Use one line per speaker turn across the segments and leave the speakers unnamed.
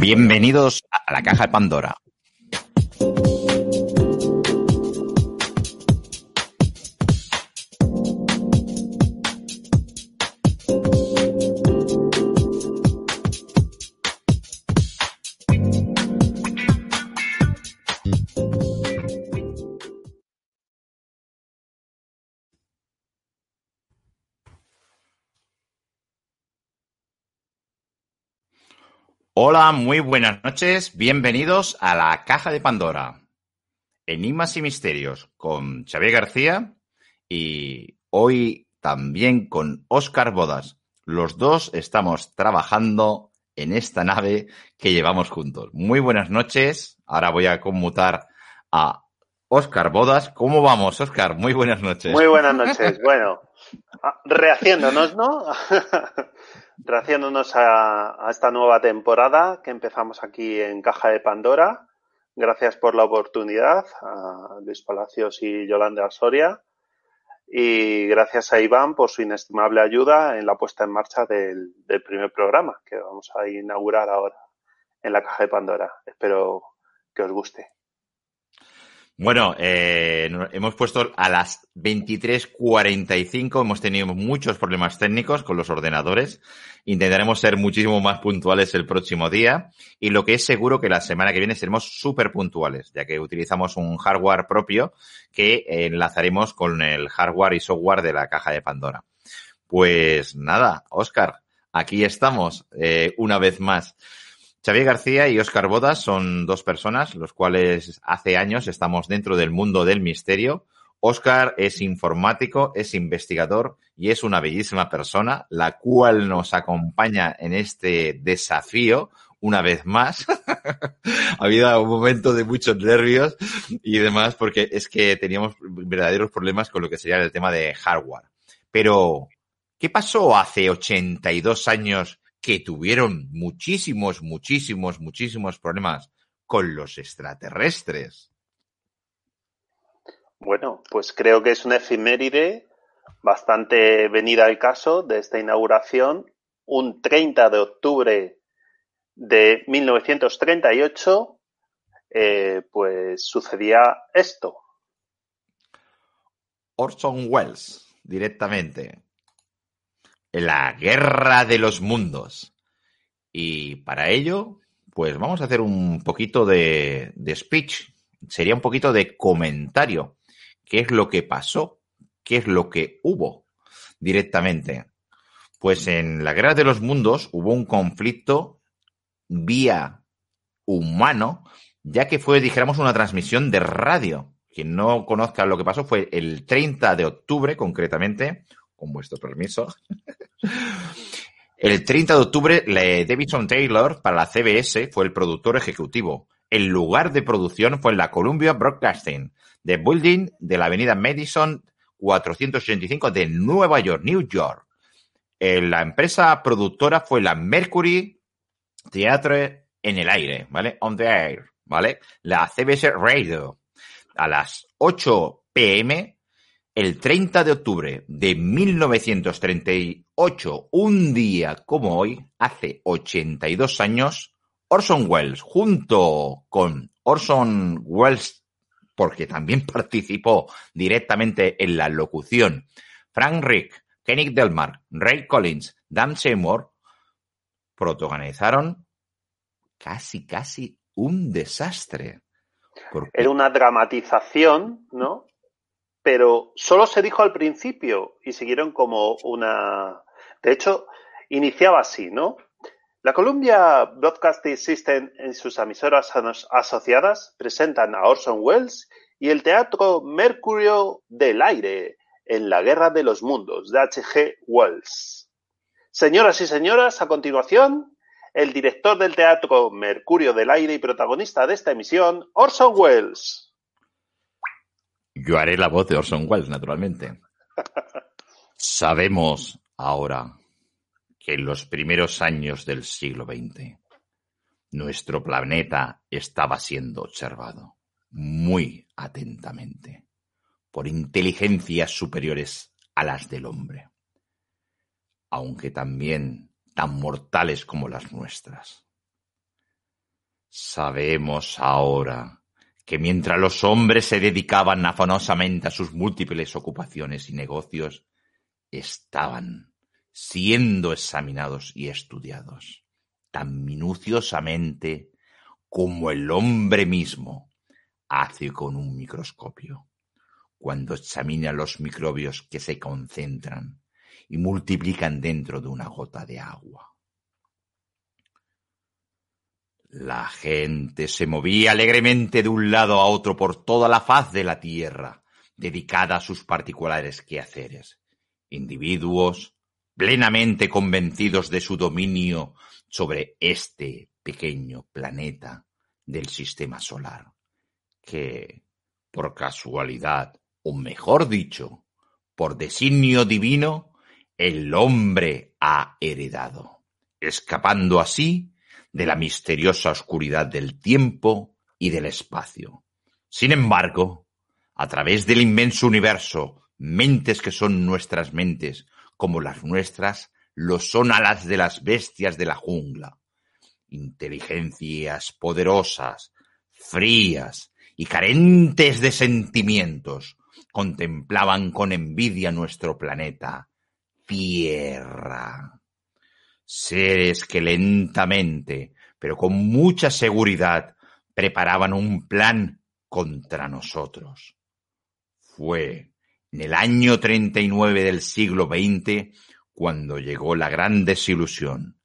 Bienvenidos a la caja de Pandora. Hola, muy buenas noches. Bienvenidos a la Caja de Pandora. Enigmas y misterios con Xavier García y hoy también con Óscar Bodas. Los dos estamos trabajando en esta nave que llevamos juntos. Muy buenas noches. Ahora voy a conmutar a Óscar Bodas. ¿Cómo vamos, Óscar? Muy buenas noches.
Muy buenas noches. Bueno, rehaciéndonos, ¿no? Rehaciéndonos a, a, esta nueva temporada que empezamos aquí en Caja de Pandora. Gracias por la oportunidad a Luis Palacios y Yolanda Soria. Y gracias a Iván por su inestimable ayuda en la puesta en marcha del, del primer programa que vamos a inaugurar ahora en la Caja de Pandora. Espero que os guste.
Bueno, eh, hemos puesto a las 23.45, hemos tenido muchos problemas técnicos con los ordenadores. Intentaremos ser muchísimo más puntuales el próximo día y lo que es seguro que la semana que viene seremos súper puntuales, ya que utilizamos un hardware propio que enlazaremos con el hardware y software de la caja de Pandora. Pues nada, Oscar, aquí estamos eh, una vez más. Xavier García y Óscar Bodas son dos personas, los cuales hace años estamos dentro del mundo del misterio. Óscar es informático, es investigador y es una bellísima persona, la cual nos acompaña en este desafío una vez más. ha habido un momento de muchos nervios y demás porque es que teníamos verdaderos problemas con lo que sería el tema de hardware. Pero, ¿qué pasó hace 82 años que tuvieron muchísimos, muchísimos, muchísimos problemas con los extraterrestres.
Bueno, pues creo que es una efeméride bastante venida al caso de esta inauguración. Un 30 de octubre de 1938, eh, pues sucedía esto.
Orson Welles, directamente la guerra de los mundos. Y para ello, pues vamos a hacer un poquito de, speech. Sería un poquito de comentario. ¿Qué es lo que pasó? ¿Qué es lo que hubo directamente? Pues en la Guerra de los Mundos hubo un conflicto vía humano, ya que fue, dijéramos, una transmisión de radio. Quien no conozca lo que pasó fue el 30 de octubre, concretamente, con vuestro permiso. el 30 de octubre, Davidson Taylor para la CBS fue el productor ejecutivo. El lugar de producción fue en la Columbia Broadcasting, de Building de la avenida Madison 485 de Nueva York, New York. Eh, la empresa productora fue la Mercury Theatre en el aire, ¿vale? On the air, ¿vale? La CBS Radio. A las 8 pm, el 30 de octubre de 1938, un día como hoy, hace 82 años, Orson Welles, junto con Orson Welles, porque también participó directamente en la locución, Frank Rick, Kenny Delmar, Ray Collins, Dan Seymour, protagonizaron casi, casi un desastre.
Era una dramatización, ¿no? Pero solo se dijo al principio y siguieron como una... De hecho, iniciaba así, ¿no? La Columbia Broadcasting System en sus emisoras asociadas presentan a Orson Welles y el Teatro Mercurio del Aire en la Guerra de los Mundos de H.G. Wells. Señoras y señoras, a continuación, el director del Teatro Mercurio del Aire y protagonista de esta emisión, Orson Welles.
Yo haré la voz de Orson Welles, naturalmente. Sabemos ahora en los primeros años del siglo XX nuestro planeta estaba siendo observado muy atentamente por inteligencias superiores a las del hombre, aunque también tan mortales como las nuestras. Sabemos ahora que mientras los hombres se dedicaban afanosamente a sus múltiples ocupaciones y negocios, estaban siendo examinados y estudiados tan minuciosamente como el hombre mismo hace con un microscopio cuando examina los microbios que se concentran y multiplican dentro de una gota de agua. La gente se movía alegremente de un lado a otro por toda la faz de la tierra, dedicada a sus particulares quehaceres. Individuos, plenamente convencidos de su dominio sobre este pequeño planeta del sistema solar, que, por casualidad, o mejor dicho, por designio divino, el hombre ha heredado, escapando así de la misteriosa oscuridad del tiempo y del espacio. Sin embargo, a través del inmenso universo, mentes que son nuestras mentes, como las nuestras lo son a las de las bestias de la jungla. Inteligencias poderosas, frías y carentes de sentimientos, contemplaban con envidia nuestro planeta, Tierra. Seres que lentamente, pero con mucha seguridad, preparaban un plan contra nosotros. Fue en el año 39 del siglo XX, cuando llegó la gran desilusión,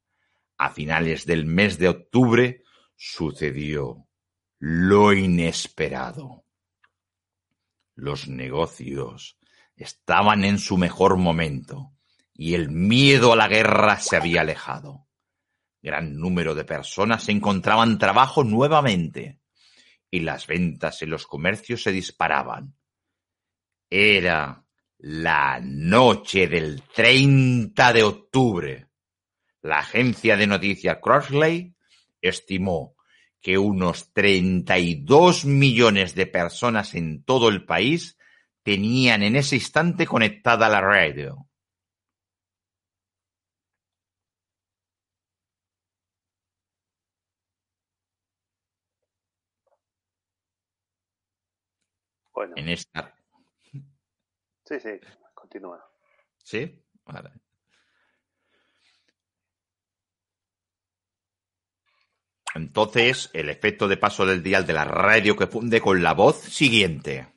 a finales del mes de octubre, sucedió lo inesperado. Los negocios estaban en su mejor momento y el miedo a la guerra se había alejado. Gran número de personas encontraban trabajo nuevamente y las ventas en los comercios se disparaban era la noche del 30 de octubre. La agencia de noticias Crossley estimó que unos 32 millones de personas en todo el país tenían en ese instante conectada la radio.
Bueno.
En esta
Sí, sí, continúa.
¿Sí? Vale. Entonces, el efecto de paso del dial de la radio que funde con la voz siguiente.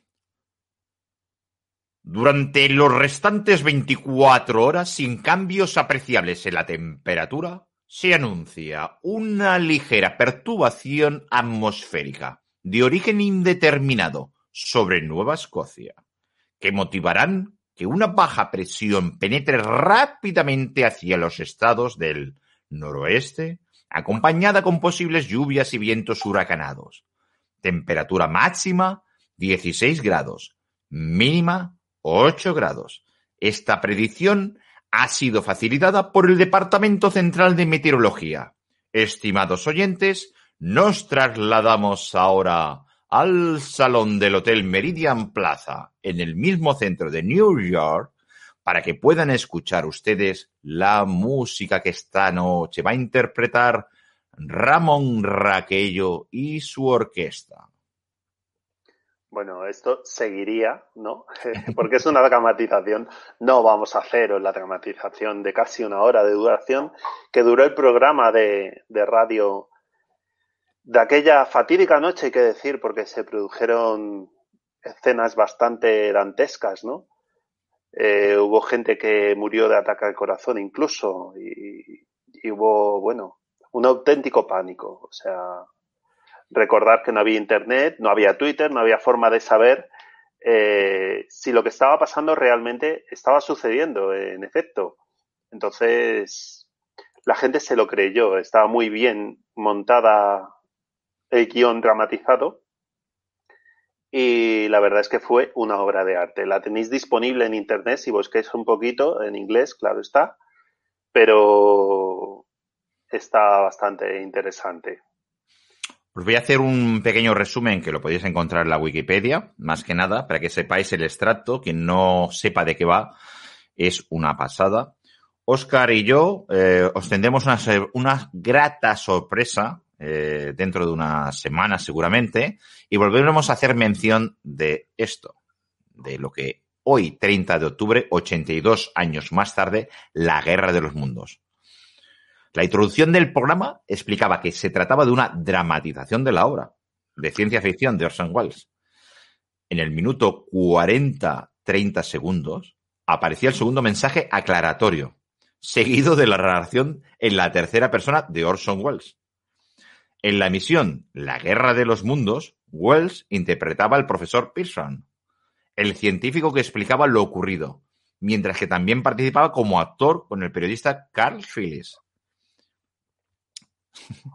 Durante los restantes 24 horas, sin cambios apreciables en la temperatura, se anuncia una ligera perturbación atmosférica de origen indeterminado sobre Nueva Escocia, que motivarán que una baja presión penetre rápidamente hacia los estados del noroeste, acompañada con posibles lluvias y vientos huracanados. Temperatura máxima 16 grados, mínima 8 grados. Esta predicción ha sido facilitada por el Departamento Central de Meteorología. Estimados oyentes, nos trasladamos ahora al salón del Hotel Meridian Plaza, en el mismo centro de New York, para que puedan escuchar ustedes la música que esta noche va a interpretar Ramón Raquello y su orquesta.
Bueno, esto seguiría, ¿no? Porque es una dramatización. No vamos a hacer la dramatización de casi una hora de duración que duró el programa de, de radio de aquella fatídica noche, hay que decir, porque se produjeron escenas bastante dantescas, ¿no? Eh, hubo gente que murió de ataque al corazón incluso y, hubo, bueno, un auténtico pánico. O sea, recordar que no había internet, no había Twitter, no había forma de saber eh, si lo que estaba pasando realmente estaba sucediendo, en efecto. Entonces, la gente se lo creyó, estaba muy bien montada el guion dramatizado y la verdad es que fue una obra de arte. La tenéis disponible en internet si busquéis un poquito, en inglés, claro está, pero está bastante interesante.
Os voy a hacer un pequeño resumen que lo podéis encontrar en la Wikipedia, más que nada, para que sepáis el extracto. Quien no sepa de qué va, es una pasada. Oscar y yo eh, os tendremos una, una grata sorpresa eh, dentro de una semana seguramente, y volveremos a hacer mención de esto, de lo que hoy, 30 de octubre, 82 años más tarde, la Guerra de los Mundos. La introducción del programa explicaba que se trataba de una dramatización de la obra de ciencia ficción de Orson Welles. En el minuto 40-30 segundos aparecía el segundo mensaje aclaratorio, seguido de la narración en la tercera persona de Orson Welles. En la emisión La Guerra de los Mundos, Wells interpretaba al profesor Pearson, el científico que explicaba lo ocurrido, mientras que también participaba como actor con el periodista Carl Phillips.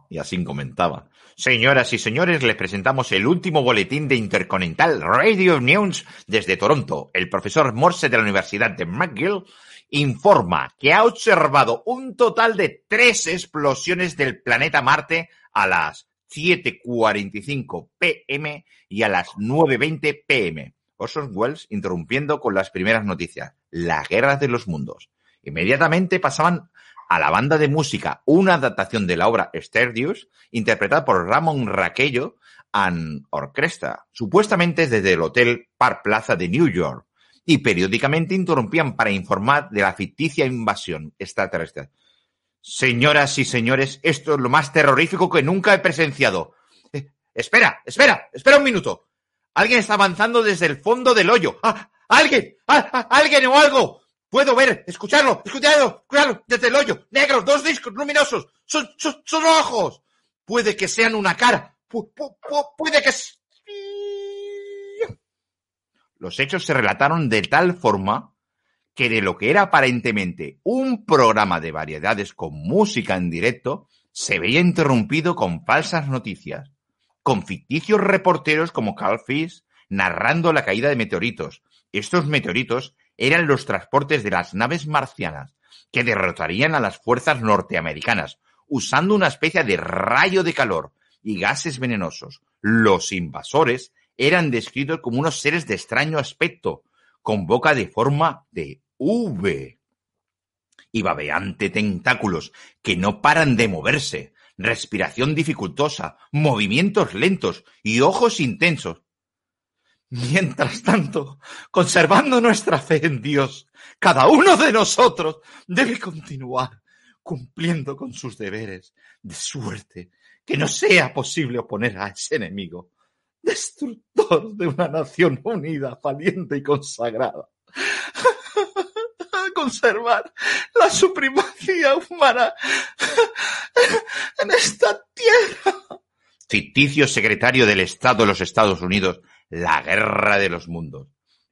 Y así comentaba. Señoras y señores, les presentamos el último boletín de Intercontinental Radio News desde Toronto. El profesor Morse de la Universidad de McGill informa que ha observado un total de tres explosiones del planeta Marte a las 7.45 pm y a las 9.20 pm. Orson Welles interrumpiendo con las primeras noticias. La guerra de los mundos. Inmediatamente pasaban a la banda de música, una adaptación de la obra Sterdius, interpretada por Ramón Raquello and Orquesta, supuestamente desde el Hotel Park Plaza de New York, y periódicamente interrumpían para informar de la ficticia invasión extraterrestre. Señoras y señores, esto es lo más terrorífico que nunca he presenciado. Eh, espera, espera, espera un minuto. Alguien está avanzando desde el fondo del hoyo. ¡Ah! ¡Alguien! ¡Ah, alguien o algo! Puedo ver, escucharlo, escucharlo, escucharlo desde el hoyo. Negros, dos discos luminosos. Son, son, son ojos. Puede que sean una cara. puede que... Los hechos se relataron de tal forma que de lo que era aparentemente un programa de variedades con música en directo, se veía interrumpido con falsas noticias, con ficticios reporteros como Carl Fish narrando la caída de meteoritos. Estos meteoritos eran los transportes de las naves marcianas que derrotarían a las fuerzas norteamericanas usando una especie de rayo de calor y gases venenosos. Los invasores eran descritos como unos seres de extraño aspecto, con boca de forma de V. Y babeante tentáculos que no paran de moverse, respiración dificultosa, movimientos lentos y ojos intensos. Mientras tanto, conservando nuestra fe en Dios, cada uno de nosotros debe continuar cumpliendo con sus deberes, de suerte que no sea posible oponer a ese enemigo, destructor de una nación unida, valiente y consagrada conservar la supremacía humana en esta tierra. Ficticio secretario del Estado de los Estados Unidos, la guerra de los mundos.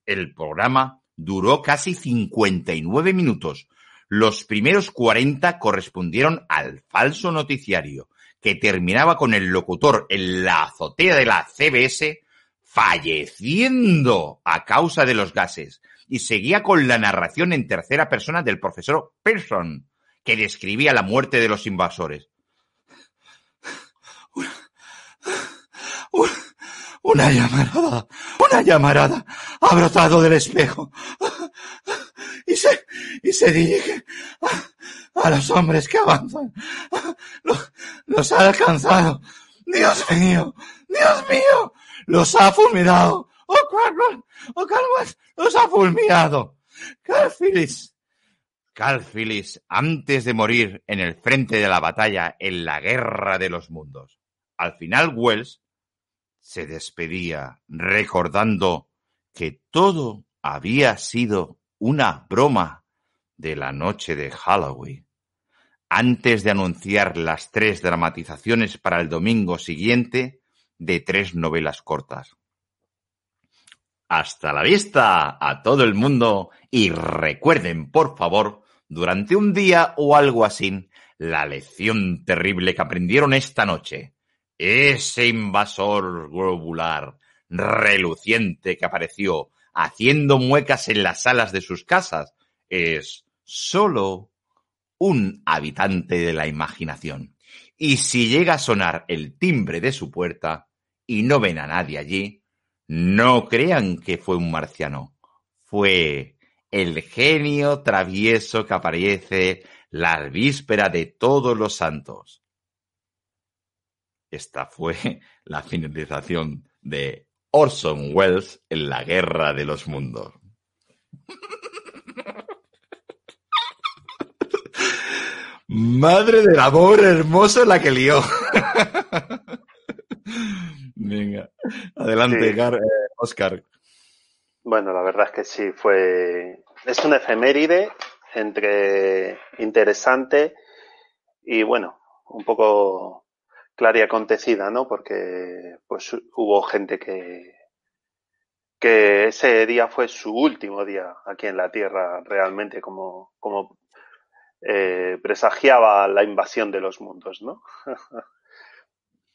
El programa duró casi 59 minutos. Los primeros 40 correspondieron al falso noticiario, que terminaba con el locutor en la azotea de la CBS falleciendo a causa de los gases y seguía con la narración en tercera persona del profesor Pearson, que describía la muerte de los invasores. Una, llamarada, una llamarada ha brotado del espejo y se, y se dirige a, los hombres que avanzan. Los, ha alcanzado. Dios mío, Dios mío, los ha fulminado. Oh, Carlos, oh, Carlos, los ha fulminado. Carl Phillips, antes de morir en el frente de la batalla en la guerra de los mundos. Al final, Wells se despedía recordando que todo había sido una broma de la noche de Halloween, antes de anunciar las tres dramatizaciones para el domingo siguiente de tres novelas cortas. Hasta la vista a todo el mundo y recuerden, por favor, durante un día o algo así, la lección terrible que aprendieron esta noche. Ese invasor globular reluciente que apareció haciendo muecas en las salas de sus casas es solo un habitante de la imaginación. Y si llega a sonar el timbre de su puerta y no ven a nadie allí, no crean que fue un marciano. Fue el genio travieso que aparece la víspera de todos los santos. Esta fue la finalización de Orson Welles en la Guerra de los Mundos. Madre del amor hermoso la que lió. Venga, adelante, Oscar. Eh,
bueno, la verdad es que sí, fue. Es una efeméride entre interesante y bueno, un poco clara y acontecida, ¿no? Porque pues hubo gente que, que ese día fue su último día aquí en la Tierra, realmente, como, como eh, presagiaba la invasión de los mundos, ¿no?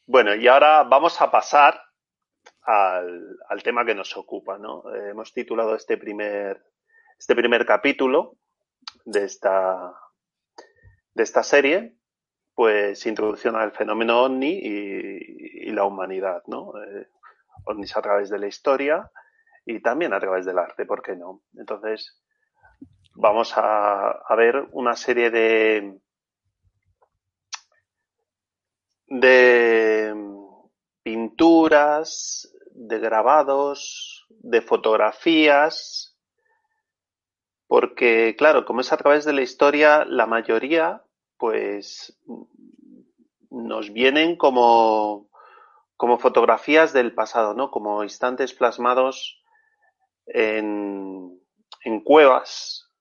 bueno, y ahora vamos a pasar al, al tema que nos ocupa, ¿no? Eh, hemos titulado este primer, este primer capítulo de esta, de esta serie pues introducción al fenómeno ovni y, la humanidad, ¿no? Eh, ovnis a través de la historia y también a través del arte, ¿por qué no? Entonces, vamos a, ver una serie de, de pinturas, de grabados, de fotografías, porque, claro, como es a través de la historia, la mayoría pues nos vienen como, como fotografías del pasado, ¿no? Como instantes plasmados en, en cuevas,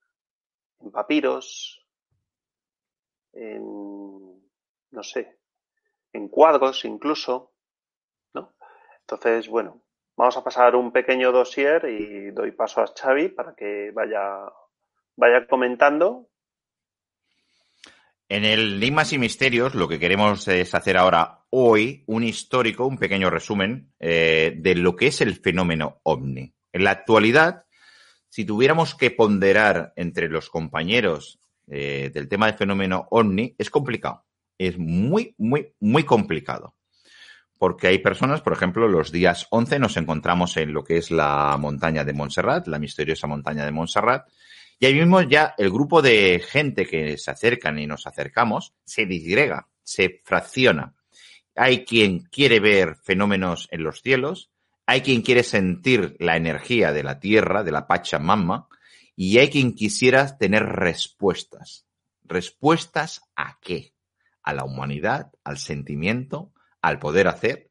en papiros, en, no sé, en cuadros incluso, ¿no? Entonces, bueno, vamos a pasar un pequeño dossier y doy paso a Xavi para que vaya, vaya comentando
en el Enigmas y Misterios lo que queremos es hacer ahora hoy un histórico, un pequeño resumen eh, de lo que es el fenómeno ovni. En la actualidad, si tuviéramos que ponderar entre los compañeros eh, del tema del fenómeno ovni, es complicado. Es muy, muy, muy complicado. Porque hay personas, por ejemplo, los días 11 nos encontramos en lo que es la montaña de Montserrat, la misteriosa montaña de Montserrat, y ahí mismo ya el grupo de gente que se acercan y nos acercamos se disgrega, se fracciona. Hay quien quiere ver fenómenos en los cielos, hay quien quiere sentir la energía de la tierra, de la Pachamama, y hay quien quisiera tener respuestas. ¿Respuestas a qué? ¿A la humanidad? ¿Al sentimiento? ¿Al poder hacer?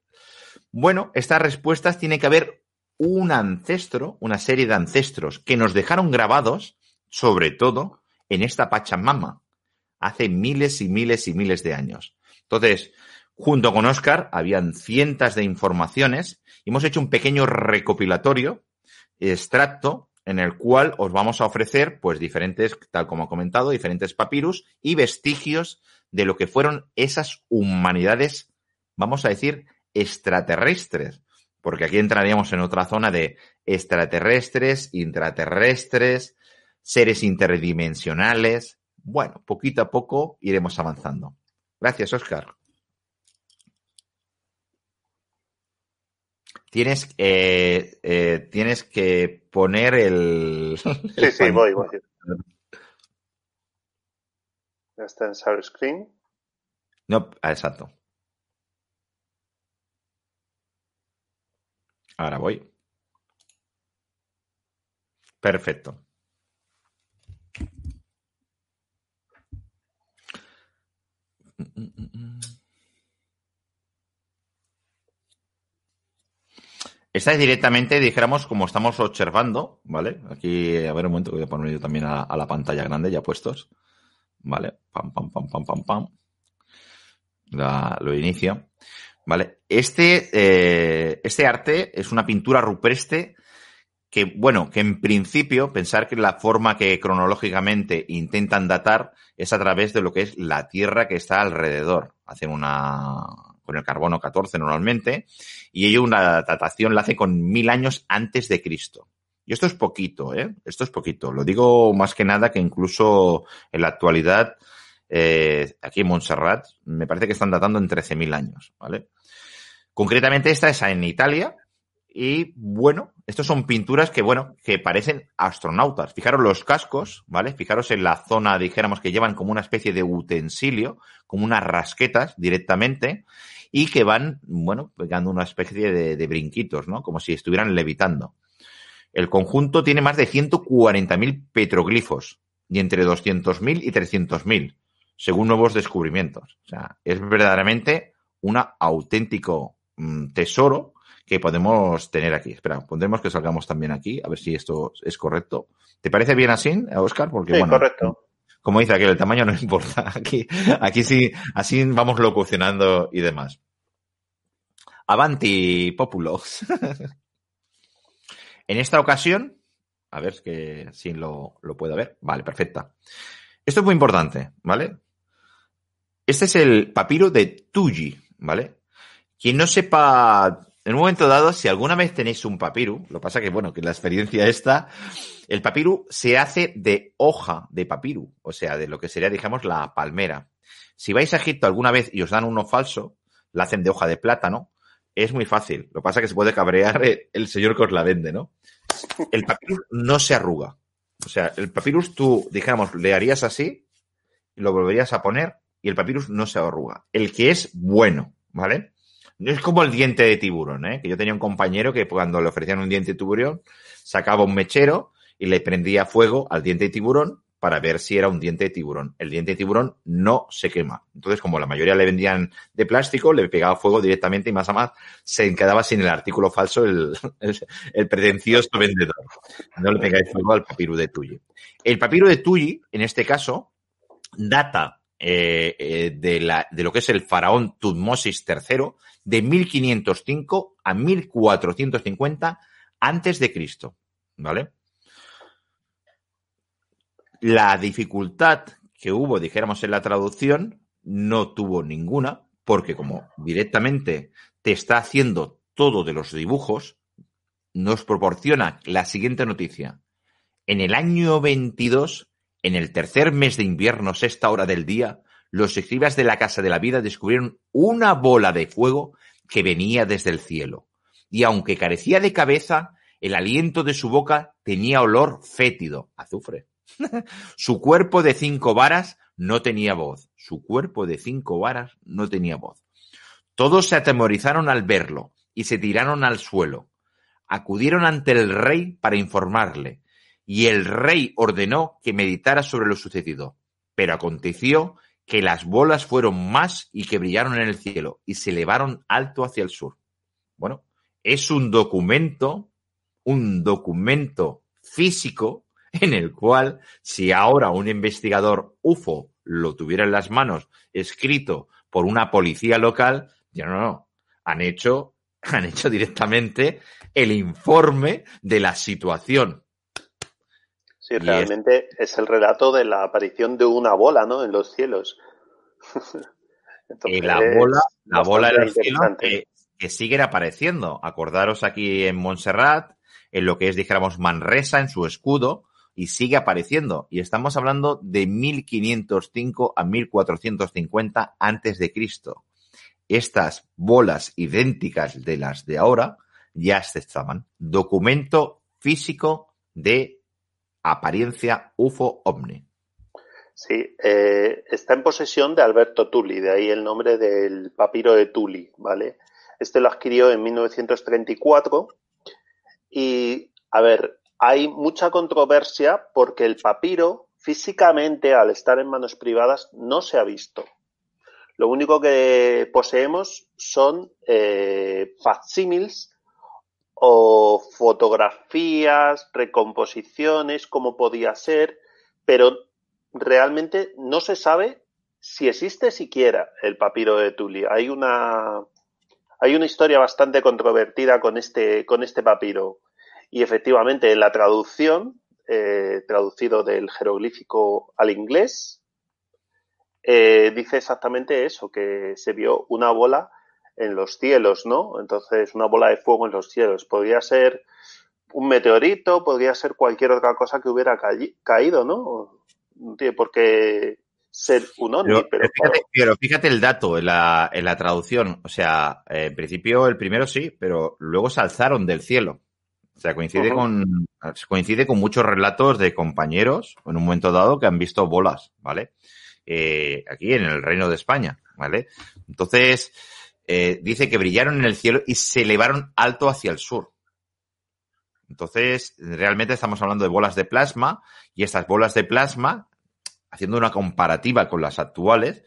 Bueno, estas respuestas tiene que haber un ancestro, una serie de ancestros que nos dejaron grabados sobre todo en esta Pachamama, hace miles y miles y miles de años. Entonces, junto con Oscar, habían cientos de informaciones y hemos hecho un pequeño recopilatorio, extracto, en el cual os vamos a ofrecer, pues, diferentes, tal como he comentado, diferentes papirus y vestigios de lo que fueron esas humanidades, vamos a decir, extraterrestres. Porque aquí entraríamos en otra zona de extraterrestres, intraterrestres, seres interdimensionales. Bueno, poquito a poco iremos avanzando. Gracias, Oscar. Tienes, eh, eh, tienes que poner el.
Sí, sí, voy, voy. Ya está en share screen.
No, ah, exacto. Ahora voy. Perfecto. Esta es directamente, dijéramos, como estamos observando, ¿vale? Aquí, a ver un momento, voy a poner yo también a, la pantalla grande ya puestos. ¿Vale? Pam, pam, pam, pam, pam, pam. lo inicio. ¿Vale? Este, eh, este arte es una pintura rupestre que, bueno, que en principio pensar que la forma que cronológicamente intentan datar es a través de lo que es la Tierra que está alrededor. Hacen una, con el carbono 14 normalmente, y ello una datación la hace con mil años antes de Cristo. Y esto es poquito, ¿eh? Esto es poquito. Lo digo más que nada que incluso en la actualidad, eh, aquí en Montserrat, me parece que están datando en 13.000 años, ¿vale? Concretamente esta es en Italia, y bueno, estos son pinturas que, bueno, que parecen astronautas. Fijaros los cascos, ¿vale? Fijaros en la zona, dijéramos, que llevan como una especie de utensilio, como unas rasquetas directamente, y que van, bueno, pegando una especie de, brinquitos, ¿no? Como si estuvieran levitando. El conjunto tiene más de 140.000 petroglifos, y entre 200.000 y 300.000, según nuevos descubrimientos. O sea, es verdaderamente un auténtico mm, tesoro que podemos tener aquí. Espera, pondremos que salgamos también aquí, a ver si esto es correcto. ¿Te parece bien así, Oscar? Porque,
sí,
bueno,
correcto.
Como dice aquel, el tamaño no importa. Aquí, aquí sí, así vamos locucionando y demás. Avanti, populos. en esta ocasión, a ver que si lo, lo puedo ver. Vale, perfecta. Esto es muy importante, ¿vale? Este es el papiro de Tuji, ¿vale? Quien no sepa en un momento dado, si alguna vez tenéis un papiru, lo pasa que, bueno, que la experiencia esta, el papiru se hace de hoja de papiru, o sea, de lo que sería, digamos, la palmera. Si vais a Egipto alguna vez y os dan uno falso, la hacen de hoja de plátano, es muy fácil. Lo pasa que se puede cabrear el señor que os la vende, ¿no? El papirus no se arruga. O sea, el papirus tú, digamos, le harías así, lo volverías a poner y el papirus no se arruga. El que es bueno, ¿vale? No es como el diente de tiburón, ¿eh? Que yo tenía un compañero que cuando le ofrecían un diente de tiburón, sacaba un mechero y le prendía fuego al diente de tiburón para ver si era un diente de tiburón. El diente de tiburón no se quema. Entonces, como la mayoría le vendían de plástico, le pegaba fuego directamente y más a más se quedaba sin el artículo falso el, pretencioso vendedor. No le pegáis fuego al papiro de Tulli. El papiro de Tulli, en este caso, data eh, eh, de, la, de lo que es el faraón Tutmosis III, de 1505 a 1450 antes de Cristo, ¿vale? La dificultad que hubo, dijéramos, en la traducción no tuvo ninguna, porque como directamente te está haciendo todo de los dibujos, nos proporciona la siguiente noticia. En el año 22, en el tercer mes de invierno, sexta hora del día, los escribas de la Casa de la Vida descubrieron una bola de fuego que venía desde el cielo. Y aunque carecía de cabeza, el aliento de su boca tenía olor fétido, azufre. su cuerpo de cinco varas no tenía voz. Su cuerpo de cinco varas no tenía voz. Todos se atemorizaron al verlo y se tiraron al suelo. Acudieron ante el rey para informarle, y el rey ordenó que meditara sobre lo sucedido. Pero aconteció que las bolas fueron más y que brillaron en el cielo y se elevaron alto hacia el sur. Bueno, es un documento, un documento físico en el cual si ahora un investigador UFO lo tuviera en las manos escrito por una policía local, ya no, no, han hecho, han hecho directamente el informe de la situación.
Sí, realmente es... el relato de la aparición de una bola, ¿no? En los cielos.
y la bola, la bola en el cielo que, que sigue apareciendo. Acordaros aquí en Montserrat, en lo que es, dijéramos, Manresa, en su escudo, y sigue apareciendo. Y estamos hablando de 1505 a 1450 antes de Cristo. Estas bolas idénticas de las de ahora ya se estaban. Documento físico de apariencia UFO OVNI.
Sí, eh, está en posesión de Alberto Tulli, de ahí el nombre del papiro de Tulli, ¿vale? Este lo adquirió en 1934 y, a ver, hay mucha controversia porque el papiro físicamente, al estar en manos privadas, no se ha visto. Lo único que poseemos son eh, facsímiles o fotografías, recomposiciones, como podía ser, pero realmente no se sabe si existe siquiera el papiro de Tuli. Hay una, hay una historia bastante controvertida con este, con este papiro. Y efectivamente, en la traducción, eh, traducido del jeroglífico al inglés, eh, dice exactamente eso, que se vio una bola en los cielos, ¿no? Entonces, una bola de fuego en los cielos. Podría ser un meteorito, podría ser cualquier otra cosa que hubiera caído, ¿no? No tiene por qué ser un ovni, pero,
pero, fíjate, el dato en la, en la traducción. O sea, en principio el primero sí, pero luego se alzaron del cielo. O sea, coincide con coincide con muchos relatos de compañeros en un momento dado que han visto bolas, ¿vale? Eh, aquí en el Reino de España, ¿vale? Entonces, eh, dice que brillaron en el cielo y se elevaron alto hacia el sur. Entonces, realmente estamos hablando de bolas de plasma y estas bolas de plasma, haciendo una comparativa con las actuales,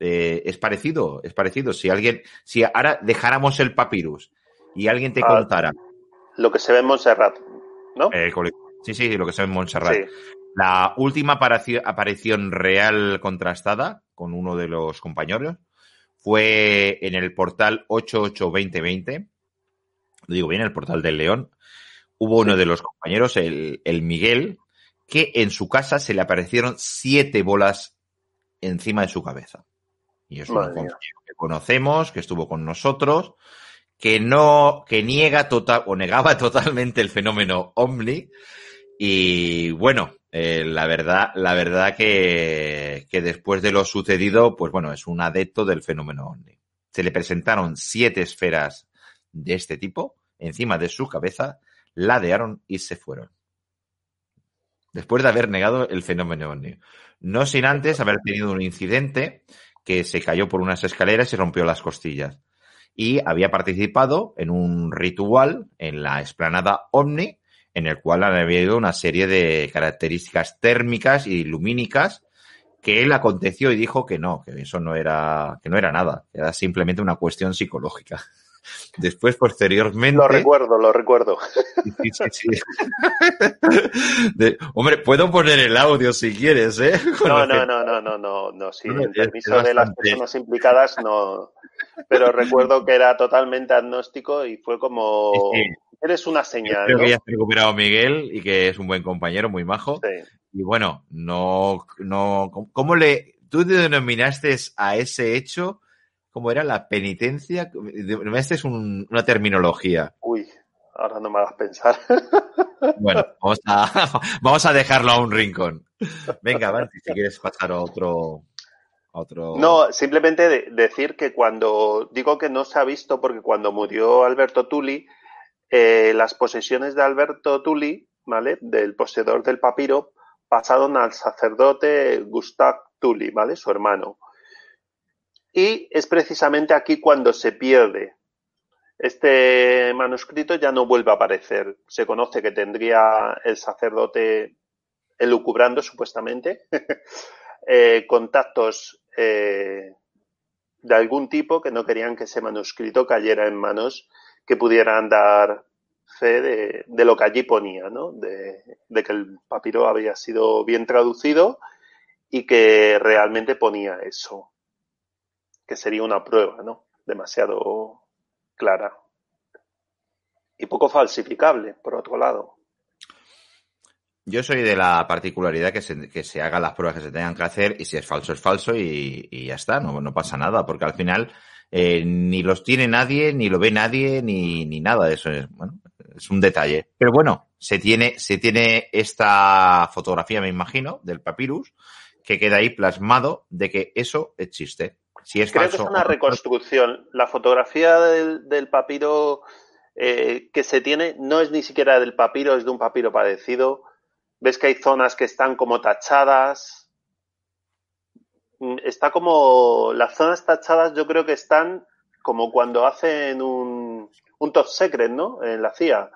eh, es parecido, es parecido. Si alguien, si ahora dejáramos el papyrus y alguien te ah, contara.
Lo que se ve en Montserrat, ¿no?
Eh, sí, sí, lo que se ve en Montserrat. La última aparición real contrastada con uno de los compañeros fue en el portal 882020. Lo digo bien, el portal del León hubo uno de los compañeros, el, Miguel, que en su casa se le aparecieron siete bolas encima de su cabeza. Y es un compañero que conocemos, que estuvo con nosotros, que no, que niega total, o negaba totalmente el fenómeno Omni. Y bueno, eh, la verdad, la verdad que, que después de lo sucedido, pues bueno, es un adepto del fenómeno Omni. Se le presentaron siete esferas de este tipo encima de su cabeza ladearon y se fueron. Después de haber negado el fenómeno ovni. No sin antes haber tenido un incidente que se cayó por unas escaleras y rompió las costillas. Y había participado en un ritual en la explanada OVNI, en el cual había habido una serie de características térmicas y lumínicas que él aconteció y dijo que no, que eso no era, que no era nada, era simplemente una cuestión psicológica. Después, posteriormente.
Lo recuerdo, lo recuerdo.
hombre, puedo poner el audio si quieres, ¿eh?
no, no, no, no, no, no, no, sí. El permiso de las personas implicadas no. Pero recuerdo que era totalmente agnóstico y fue como. Eres una señal.
creo que ya has recuperado Miguel y que es un buen compañero, muy majo. Y bueno, no, no. ¿Cómo le. ¿Tú denominaste a ese hecho? ¿Cómo era la penitencia? Esta es una terminología.
Uy, ahora no me hagas pensar.
Bueno, vamos a, vamos a dejarlo a un rincón. Venga, Marti, si quieres pasar a otro, otro...
No, simplemente decir que cuando digo que no se ha visto, porque cuando murió Alberto Tulli, eh, las posesiones de Alberto Tulli, ¿vale? Del poseedor del papiro, pasaron al sacerdote Gustav Tulli, ¿vale? Su hermano. Y es precisamente aquí cuando se pierde. Este manuscrito ya no vuelve a aparecer. Se conoce que tendría el sacerdote elucubrando supuestamente eh, contactos eh, de algún tipo que no querían que ese manuscrito cayera en manos que pudieran dar fe de, lo que allí ponía, ¿no? De, que el papiro había sido bien traducido y que realmente ponía eso, que sería una prueba, ¿no? Demasiado clara. Y poco falsificable, por otro lado.
Yo soy de la particularidad que se, que se hagan las pruebas que se tengan que hacer y si es falso es falso y, ya está, no, no pasa nada, porque al final eh, ni los tiene nadie, ni lo ve nadie, ni, ni nada de eso. Es, bueno, es un detalle. Pero bueno, se tiene, se tiene esta fotografía, me imagino, del papyrus, que queda ahí plasmado de que eso existe. Si es
Creo que es una reconstrucción. La fotografía del, del papiro eh, que se tiene no es ni siquiera del papiro, es de un papiro parecido ves que hay zonas que están como tachadas. Mm, está como. Las zonas tachadas yo creo que están como cuando hacen un, un top secret, ¿no? En la CIA,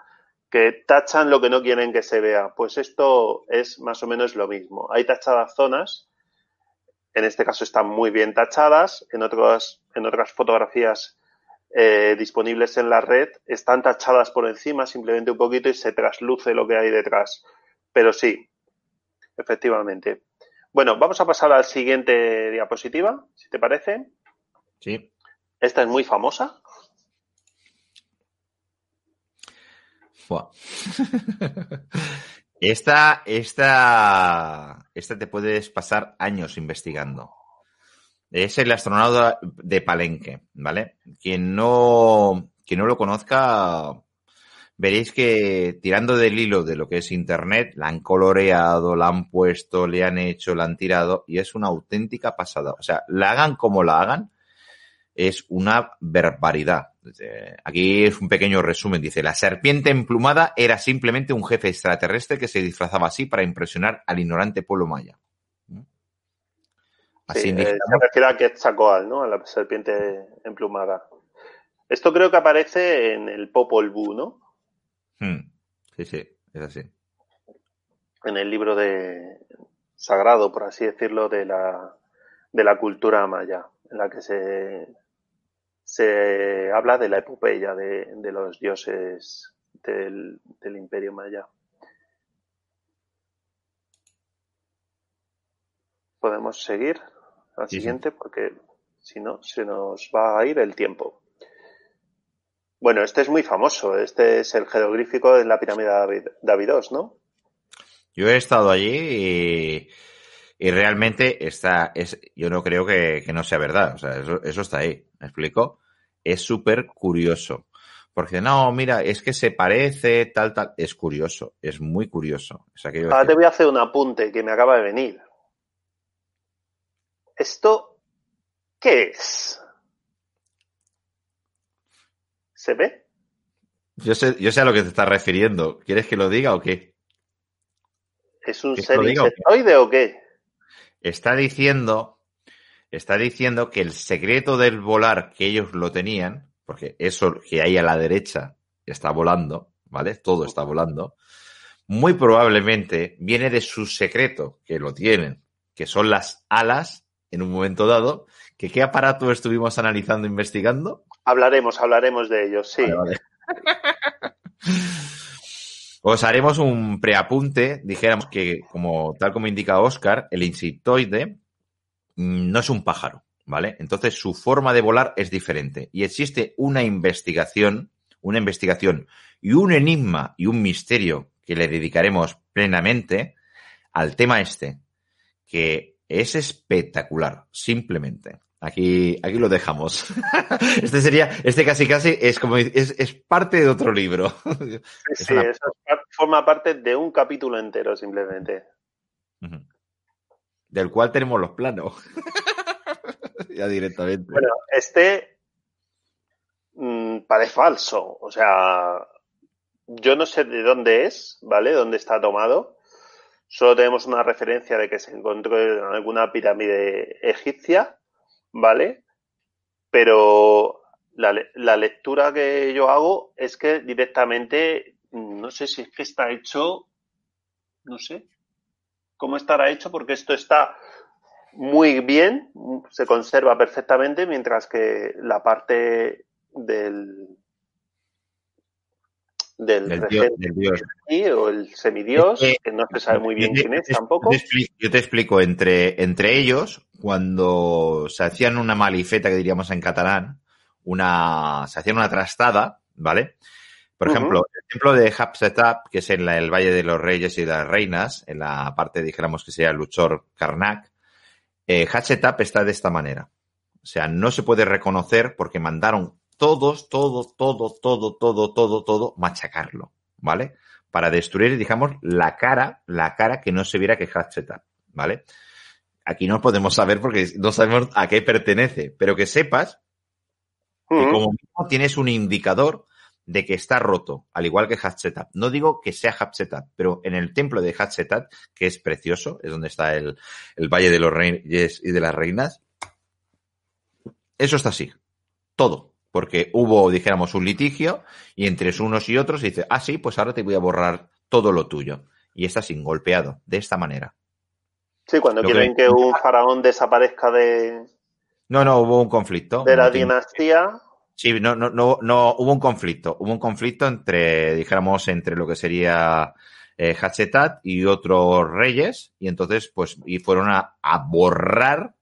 que tachan lo que no quieren que se vea. Pues esto es más o menos lo mismo. Hay tachadas zonas, en este caso están muy bien tachadas, en otras, en otras fotografías eh, disponibles en la red están tachadas por encima simplemente un poquito y se trasluce lo que hay detrás. Pero sí, efectivamente. Bueno, vamos a pasar a la siguiente diapositiva, si te parece.
Sí.
Esta es muy famosa.
esta, esta, esta te puedes pasar años investigando. Es el astronauta de Palenque, ¿vale? Quien no, quien no lo conozca, veréis que tirando del hilo de lo que es Internet, la han coloreado, la han puesto, le han hecho, la han tirado y es una auténtica pasada. O sea, la hagan como la hagan, es una barbaridad. Aquí es un pequeño resumen. Dice, la serpiente emplumada era simplemente un jefe extraterrestre que se disfrazaba así para impresionar al ignorante pueblo maya.
¿Mm? Así sí, eh, se refiere a Quetzalcoatl, ¿no? A la serpiente emplumada. Esto creo que aparece en el Popol Vuh, ¿no?
Hmm. Sí, sí, es así.
En el libro de sagrado, por así decirlo, de la, de la cultura maya, en la que se, se habla de la epopeya de, de los dioses del, del imperio maya. Podemos seguir al siguiente porque si no se nos va a ir el tiempo. Bueno, este es muy famoso. Este es el jeroglífico de la pirámide de Davidos, ¿no?
Yo he estado allí y, realmente está, es, yo no creo que, no sea verdad. O sea, eso, está ahí. ¿Me explico? Es súper curioso. Porque no, mira, es que se parece, tal, tal. Es curioso, es muy curioso.
Ahora te voy a hacer un apunte que me acaba de venir. ¿Esto qué es? ¿Se ve?
Yo sé, yo sé a lo que te estás refiriendo. ¿Quieres que lo diga o qué?
¿Es un ser insectoide o qué?
Está diciendo, está diciendo que el secreto del volar que ellos lo tenían, porque eso que hay a la derecha está volando, ¿vale? Todo está volando. Muy probablemente viene de su secreto, que lo tienen, que son las alas en un momento dado, que qué aparato estuvimos analizando, investigando,
Hablaremos, hablaremos de ellos, sí.
Os haremos un preapunte, dijéramos que, como tal como indica Oscar, el insectoide no es un pájaro, ¿vale? Entonces su forma de volar es diferente. Y existe una investigación, una investigación y un enigma y un misterio que le dedicaremos plenamente al tema este, que es espectacular, simplemente. Aquí, aquí lo dejamos. Este sería, este casi casi es como es, es parte de otro libro.
Sí, eso forma parte de un capítulo entero, simplemente.
Del cual tenemos los planos. ya directamente.
Bueno, este mmm, parece falso. O sea, yo no sé de dónde es, ¿vale? Dónde está tomado. Solo tenemos una referencia de que se encontró en alguna pirámide egipcia ¿vale? Pero la, lectura que yo hago es que directamente, no sé si es que está hecho, no sé cómo estará hecho, porque esto está muy bien, se conserva perfectamente, mientras que la parte del del, dios, o el semidios, que, no se sabe muy bien quién es tampoco.
Yo te, explico, entre, entre ellos, cuando se hacían una malifeta, que diríamos en catalán, una, se hacían una trastada, ¿vale? Por ejemplo, el templo de Hapsetap, que es en el Valle de los Reyes y las Reinas, en la parte, dijéramos que sería Luchor Karnak, eh, está de esta manera. O sea, no se puede reconocer porque mandaron todos, todo, todo, todo, todo, todo, todo, machacarlo, ¿vale? Para destruir, digamos, la cara, la cara que no se viera que Hatshepsut, ¿vale? Aquí no podemos saber porque no sabemos a qué pertenece, pero que sepas que como mismo tienes un indicador de que está roto, al igual que Hatshepsut. No digo que sea Hatshepsut, pero en el templo de Hatshepsut, que es precioso, es donde está el, el Valle de los Reyes y de las Reinas, eso está así. Todo porque hubo, dijéramos, un litigio y entre unos y otros dice, ah, sí, pues ahora te voy a borrar todo lo tuyo. Y está sin golpeado, de esta manera.
Sí, cuando quieren que... un faraón desaparezca de...
No, no, hubo un conflicto.
De la dinastía.
Sí, no, no, no, no, hubo un conflicto. Hubo un conflicto entre, dijéramos, entre lo que sería eh, y otros reyes, y entonces, pues, y fueron a, a borrar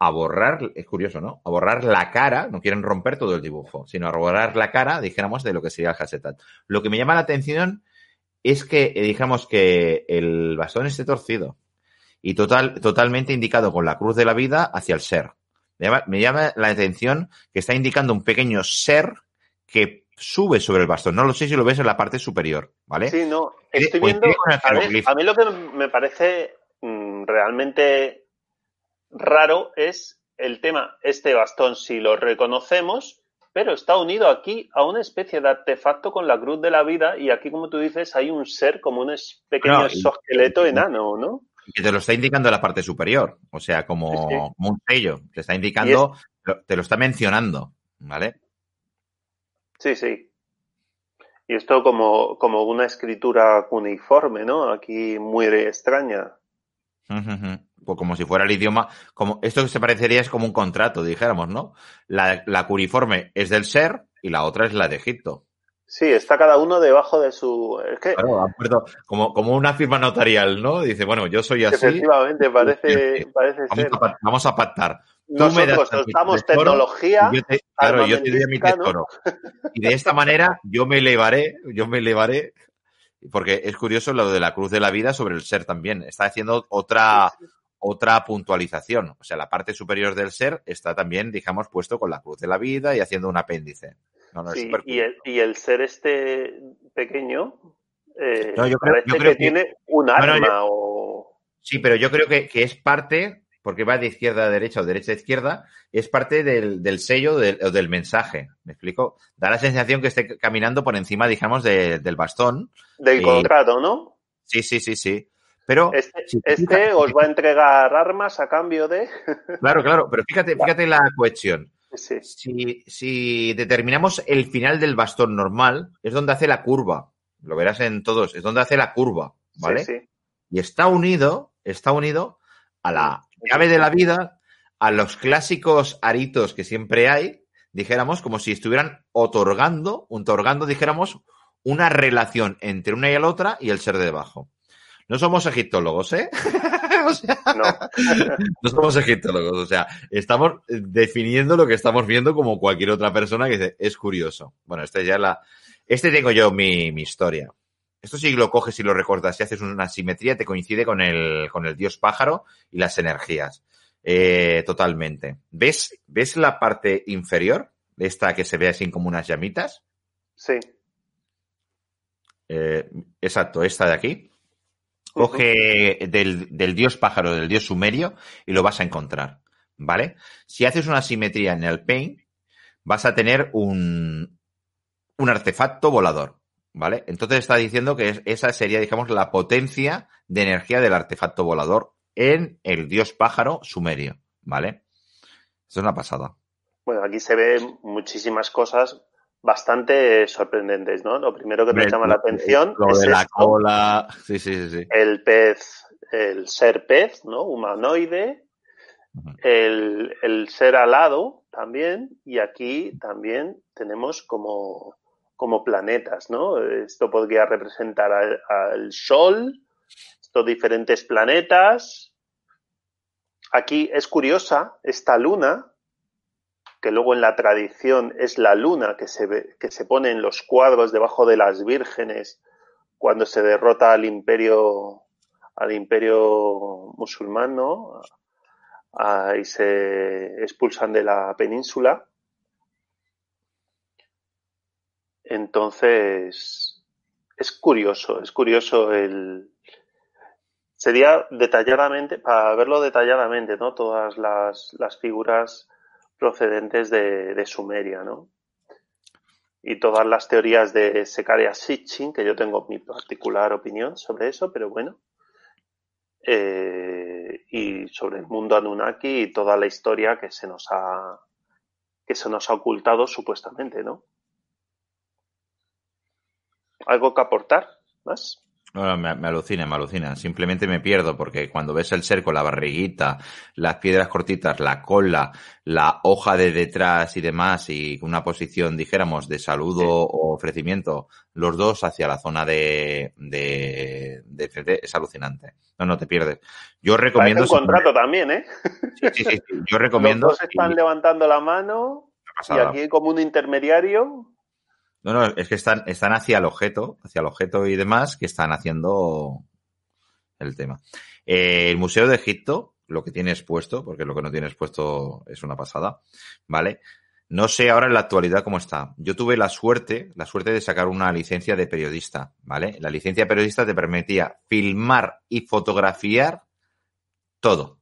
a borrar, es curioso, ¿no? A borrar la cara, no quieren romper todo el dibujo, sino a borrar la cara, dijéramos, de lo que sería el Hassetat. Lo que me llama la atención es que, eh, dijéramos, que el bastón esté torcido y total, totalmente indicado con la cruz de la vida hacia el ser. Me llama, la atención que está indicando un pequeño ser que sube sobre el bastón. No lo sé si lo ves en la parte superior, ¿vale?
Sí, no. Estoy viendo. A mí, lo que me parece mm, realmente raro es el tema, este bastón si lo reconocemos, pero está unido aquí a una especie de artefacto con la cruz de la vida y aquí, como tú dices, hay un ser como un pequeño esqueleto enano, ¿no?
Que te lo está indicando la parte superior, o sea, como, un sello, te está indicando, te lo está mencionando, ¿vale?
Sí, sí. Y esto como, como una escritura cuneiforme, ¿no? Aquí muy extraña.
Pues como si fuera el idioma, como esto que se parecería es como un contrato, dijéramos, ¿no? La, la curiforme es del ser y la otra es la de Egipto.
Sí, está cada uno debajo de su.
Claro, acuerdo, como, como una firma notarial, ¿no? Dice, bueno, yo soy así.
Efectivamente, parece, parece
vamos
ser.
A, vamos a pactar.
Nosotros usamos tecnología.
claro, yo te doy mi tesoro. Y de esta manera yo me elevaré, yo me elevaré porque es curioso lo de la cruz de la vida sobre el ser también. Está haciendo otra, otra puntualización. O sea, la parte superior del ser está también, digamos, puesto con la cruz de la vida y haciendo un apéndice.
sí, y, el, y, el, ser este pequeño eh, yo creo, que, tiene un arma o...
Sí, pero yo creo que, que, es parte, porque va de izquierda a derecha o derecha a izquierda, es parte del, del sello del, del, mensaje. ¿Me explico? Da la sensación que esté caminando por encima, digamos, del bastón.
Del contrato, ¿no?
Sí, sí, sí, sí. Pero
este, este os va a entregar armas a cambio de.
claro, claro, pero fíjate, fíjate la cuestión. Si, si, determinamos el final del bastón normal, es donde hace la curva. Lo verás en todos, es donde hace la curva, ¿vale? Sí, y está unido, está unido a la llave de la vida, a los clásicos aritos que siempre hay, dijéramos, como si estuvieran otorgando, otorgando, dijéramos, una relación entre una y la otra y el ser de debajo. No somos egiptólogos, ¿eh? o sea, no. no somos egiptólogos, o sea, estamos definiendo lo que estamos viendo como cualquier otra persona que dice, es curioso. Bueno, este ya la, este tengo yo mi, mi historia. Esto sí lo coges y lo recortas, si haces una simetría, te coincide con el, con el dios pájaro y las energías. Eh, totalmente. ¿Ves, ¿Ves la parte inferior? Esta que se ve así como unas llamitas.
Sí.
Eh, exacto, esta de aquí. Coge del, del, dios pájaro, del dios sumerio, y lo vas a encontrar. ¿Vale? Si haces una simetría en el paint, vas a tener un, un artefacto volador. ¿Vale? Entonces está diciendo que esa sería, digamos, la potencia de energía del artefacto volador en el dios pájaro sumerio. ¿Vale? Esto es una pasada.
Bueno, aquí se ven muchísimas cosas bastante sorprendentes, ¿no? Lo primero que me llama la atención
lo es de la cola, sí, sí, sí,
El pez, el ser pez, ¿no? Humanoide, el, el, ser alado también, y aquí también tenemos como como planetas, ¿no? Esto podría representar al, Sol, estos diferentes planetas. Aquí es curiosa esta luna, que luego en la tradición es la luna que se, ve, que se pone en los cuadros debajo de las vírgenes cuando se derrota al imperio al imperio musulmán, y se expulsan de la península. Entonces, es curioso, es curioso el... Sería detalladamente, para verlo detalladamente, ¿no? Todas las, figuras procedentes de, Sumeria, ¿no? Y todas las teorías de Sekaria Sitchin, que yo tengo mi particular opinión sobre eso, pero bueno. Eh, y sobre el mundo Anunnaki y toda la historia que se nos ha que se nos ha ocultado supuestamente, ¿no? ¿Algo que aportar más?
No, me, alucina, me alucina. Simplemente me pierdo porque cuando ves el ser con la barriguita, las piedras cortitas, la cola, la hoja de detrás y demás, y una posición, dijéramos, de saludo o ofrecimiento, los dos hacia la zona de, de, de, es alucinante. No, no te pierdes. Yo recomiendo.
un contrato también, ¿eh?
Sí, sí, sí. Yo recomiendo.
Los dos están levantando la mano y aquí como un intermediario
no, no, es que están, están hacia el objeto, hacia el objeto y demás, que están haciendo el tema. Eh, el Museo de Egipto, lo que tiene expuesto, porque lo que no tiene expuesto es una pasada, ¿vale? No sé ahora en la actualidad cómo está. Yo tuve la suerte, la suerte de sacar una licencia de periodista, ¿vale? La licencia de periodista te permitía filmar y fotografiar todo.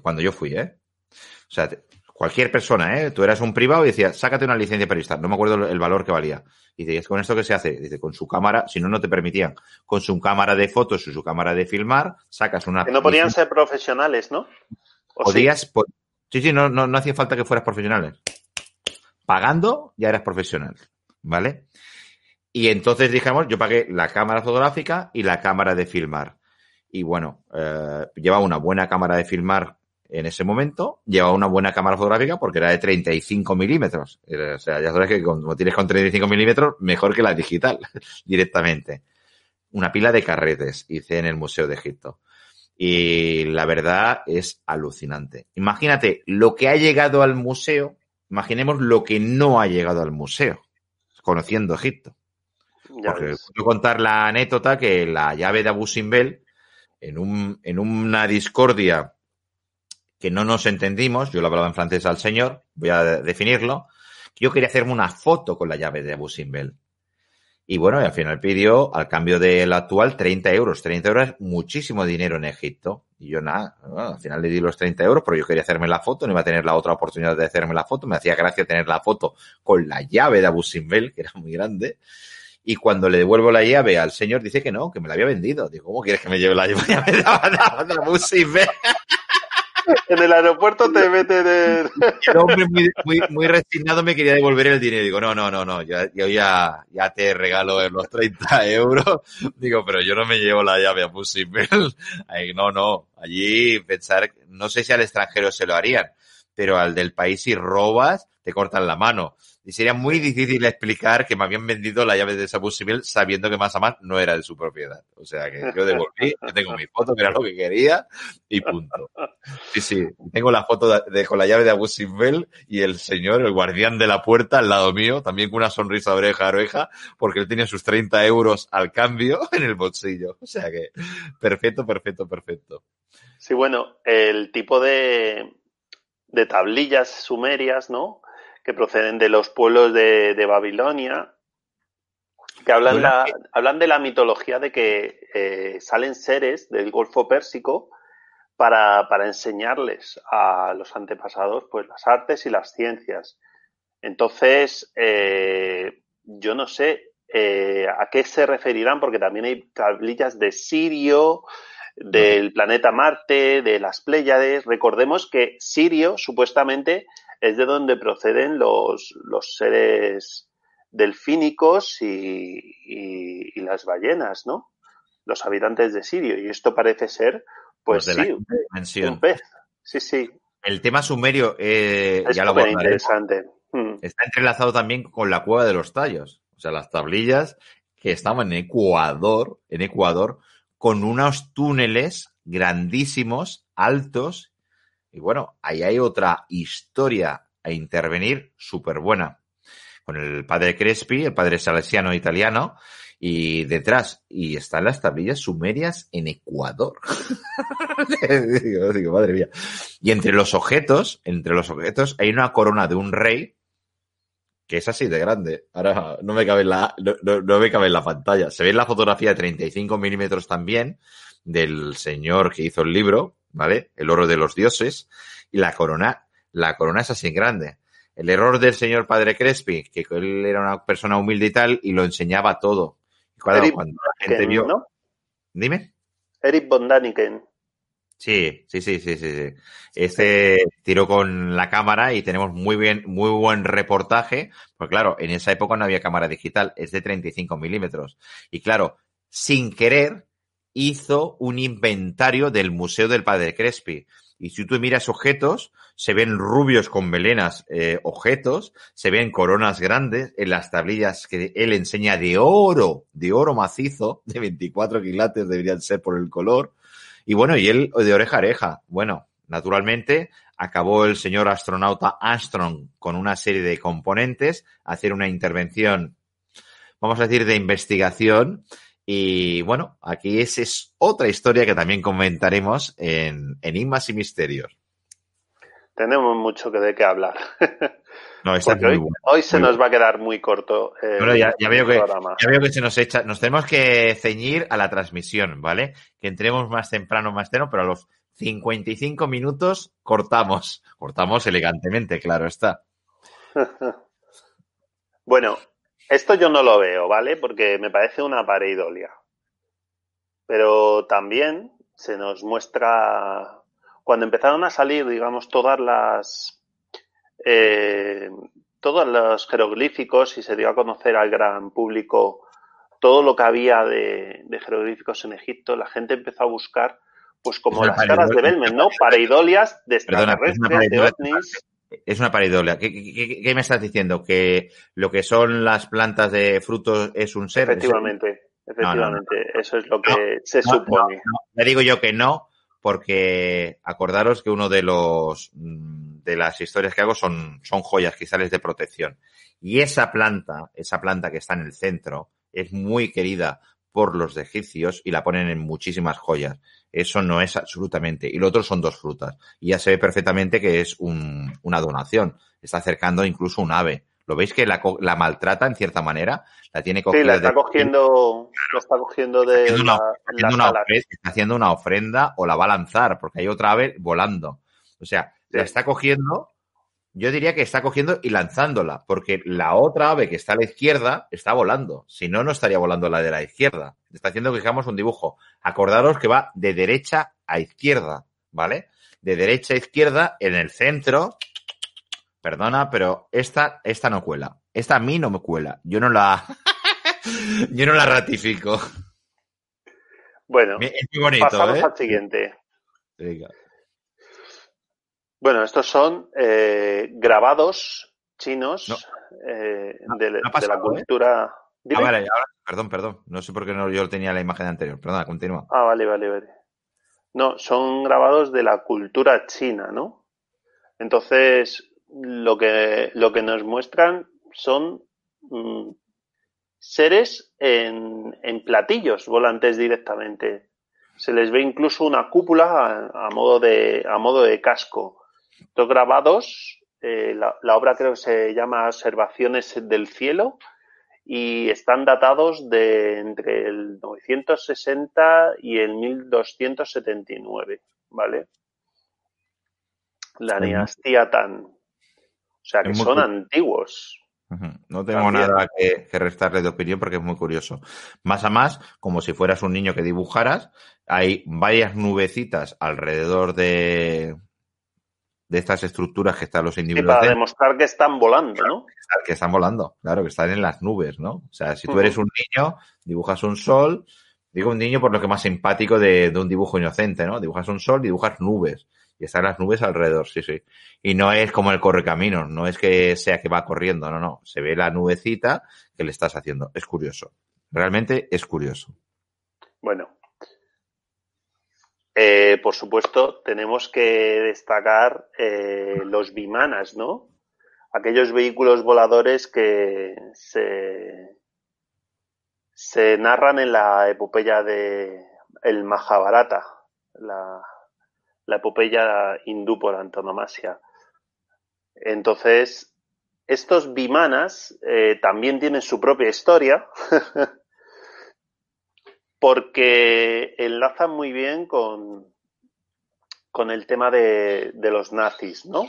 Cuando yo fui, ¿eh? O sea, cualquier persona, ¿eh? Tú eras un privado y decías, sácate una licencia periodista. No me acuerdo el valor que valía. Y dices, ¿con esto qué se hace? Dice, con su cámara, si no, no te permitían. Con su cámara de fotos y su cámara de filmar, sacas una.
Que no podían ser profesionales, ¿no?
Podías. Sí, sí, sí no, no, no hacía falta que fueras profesional. Pagando, ya eras profesional. ¿Vale? Y entonces dijimos, yo pagué la cámara fotográfica y la cámara de filmar. Y bueno, eh, llevaba una buena cámara de filmar en ese momento llevaba una buena cámara fotográfica porque era de 35 milímetros. O sea, ya sabes que como tienes con 35 milímetros, mejor que la digital directamente. Una pila de carretes hice en el Museo de Egipto. Y la verdad es alucinante. Imagínate lo que ha llegado al museo, imaginemos lo que no ha llegado al museo, conociendo Egipto. Porque puedo contar la anécdota que la llave de Abu Simbel, en, un, en una discordia que no nos entendimos, yo lo hablaba en francés al señor, voy a definirlo, yo quería hacerme una foto con la llave de Abu Simbel. Y bueno, al final pidió, al cambio del actual, 30 euros. 30 euros muchísimo dinero en Egipto. Y yo nada, al final le di los 30 euros, pero yo quería hacerme la foto, no iba a tener la otra oportunidad de hacerme la foto. Me hacía gracia tener la foto con la llave de Abu Simbel, que era muy grande. Y cuando le devuelvo la llave al señor, dice que no, que me la había vendido. Digo, ¿cómo quieres que me lleve la llave de Abu Simbel?
en el aeropuerto te mete de...
El hombre muy, muy, resignado me quería devolver el dinero. Digo, no, no, no, no, yo, ya, ya te regalo los 30 euros. Digo, pero yo no me llevo la llave a Pussy No, no, allí pensar, no sé si al extranjero se lo harían, pero al del país si robas, te cortan la mano. Y sería muy difícil explicar que me habían vendido la llave de esa Civil sabiendo que más a más no era de su propiedad. O sea que yo devolví, yo tengo mi foto, que era lo que quería, y punto. Sí, sí, tengo la foto de, con la llave de Abu Simbel y el señor, el guardián de la puerta al lado mío, también con una sonrisa de oreja a oreja, porque él tenía sus 30 euros al cambio en el bolsillo. O sea que, perfecto, perfecto, perfecto.
Sí, bueno, el tipo de, de tablillas sumerias, ¿no? que proceden de los pueblos de, Babilonia, que hablan, la, hablan de la mitología de que eh, salen seres del Golfo Pérsico para, enseñarles a los antepasados pues, las artes y las ciencias. Entonces, eh, yo no sé eh, a qué se referirán, porque también hay tablillas de Sirio, del planeta Marte, de las Pléyades. Recordemos que Sirio supuestamente es de donde proceden los, los seres delfínicos y, las ballenas, ¿no? Los habitantes de Sirio. Y esto parece ser, pues sí, un pez. Sí, sí.
El tema sumerio, eh,
es
ya
lo interesante.
Hmm. Está entrelazado también con la cueva de los tallos. O sea, las tablillas que estaban en Ecuador, en Ecuador, con unos túneles grandísimos, altos. Y bueno, ahí hay otra historia a intervenir súper buena. Con el padre Crespi, el padre salesiano italiano, y detrás, y están las tablillas sumerias en Ecuador. madre mía. Y entre los objetos, entre los objetos, hay una corona de un rey que es así de grande. Ahora no me cabe en la, no, no, no me cabe en la pantalla. Se ve en la fotografía de 35 milímetros también del señor que hizo el libro, ¿vale? El oro de los dioses. Y la corona, la corona es así grande. El error del señor padre Crespi, que él era una persona humilde y tal, y lo enseñaba todo. Y
Eric
cuando la gente vio.
¿no?
Dime.
Eric von Daniken.
Sí, sí, sí, sí, sí, sí. Este tiró con la cámara y tenemos muy bien, muy buen reportaje. Pues claro, en esa época no había cámara digital, es de 35 milímetros. Y claro, sin querer, hizo un inventario del Museo del Padre Crespi. Y si tú miras objetos, se ven rubios con melenas, eh, objetos, se ven coronas grandes en las tablillas que él enseña de oro, de oro macizo, de 24 quilates deberían ser por el color. Y bueno, y él de oreja a oreja. Bueno, naturalmente acabó el señor astronauta Armstrong con una serie de componentes, hacer una intervención, vamos a decir, de investigación. Y bueno, aquí esa es otra historia que también comentaremos en Enigmas y Misterios.
Tenemos mucho que de qué hablar.
No, está muy
hoy,
bueno.
hoy se nos va a quedar muy corto
Bueno, ya, ya veo que, ya veo que se nos echa, nos tenemos que ceñir a la transmisión, ¿vale? Que entremos más temprano, más temprano, pero a los 55 minutos cortamos. Cortamos elegantemente, claro está.
Bueno, esto yo no lo veo, ¿vale? Porque me parece una pareidolia. Pero también se nos muestra, cuando empezaron a salir, digamos, todas las, eh, todos los jeroglíficos y se dio a conocer al gran público todo lo que había de, de jeroglíficos en Egipto, la gente empezó a buscar, pues como las caras de. Belmen, ¿no? Pareidolias de extraterrestres, de ovnis.
Es una pareidolia. ¿Qué, qué, qué- qué me estás diciendo? ¿Que lo que son las plantas de frutos es un ser?
Efectivamente, efectivamente, eso es lo que se supone.
Ya digo yo que no, porque acordaros que uno de los mm, de las historias que hago son, son joyas, cristales de protección. Y esa planta, esa planta que está en el centro, es muy querida por los egipcios y la ponen en muchísimas joyas. Eso no es absolutamente. Y lo otro son dos frutas. Y ya se ve perfectamente que es un- una donación. Está acercando incluso un ave. ¿Lo veis que la, maltrata en cierta manera? La tiene cogida
Sí, la
de-
está cogiendo, la está cogiendo de
haciendo una,
la,
haciendo una
alas.
ofre- está haciendo una ofrenda o la va a lanzar, porque hay otra ave volando. O sea, la está cogiendo, yo diría que está cogiendo y lanzándola, porque la otra ave que está a la izquierda está volando. Si no, no estaría volando la de la izquierda. Está haciendo que hagamos un dibujo. Acordaros que va de derecha a izquierda, ¿vale? De derecha a izquierda, en el centro. Perdona, pero esta, esta no cuela. Esta a mí no me cuela. Yo no la, yo no la ratifico.
Bueno,
Es muy bonito,
pasamos
¿eh?
al siguiente.
Venga.
Bueno, estos son eh, grabados chinos
No.
eh, de,
no
la cultura.
Ah,
Dime.
vale, ahora, perdón, perdón. No sé por qué no, yo tenía la imagen anterior. Perdona, continúa.
Ah, vale, vale, vale. No, son grabados de la cultura china, ¿no? Entonces, lo que, lo que nos muestran son mm, seres en, en platillos volantes directamente. Se les ve incluso una cúpula a, a modo, de, a modo de casco. Estos grabados, eh, la, la obra creo que se llama Observaciones del Cielo y están datados de entre el 960 y el 1279, ¿vale? La dinastía Tan. O sea que
es
son antiguos.
No tengo
También.
nada que, que restarle de opinión porque es muy curioso. Más a más, como si fueras un niño que dibujaras, hay varias nubecitas alrededor de, de estas estructuras que están los individuos
para demostrar que están volando, ¿no?
que están volando, claro, que están en las nubes, ¿no? O sea, si tú eres un niño, dibujas un sol, digo un niño por lo que más simpático de, de un dibujo inocente, ¿no? Dibujas un sol y dibujas nubes. Y están las nubes alrededor, sí, sí. Y no es como el correcaminos, no es que sea que va corriendo, no, no. Se ve la nubecita que le estás haciendo. Es curioso. Realmente es curioso.
Bueno. Eh, por supuesto, tenemos que destacar eh, los bimanas, ¿no? Aquellos vehículos voladores que se, narran en la epopeya de el Mahabharata, la, la epopeya hindú por antonomasia. Entonces, estos bimanas eh, también tienen su propia historia, porque enlazan muy bien con, con el tema de, de los nazis, ¿no?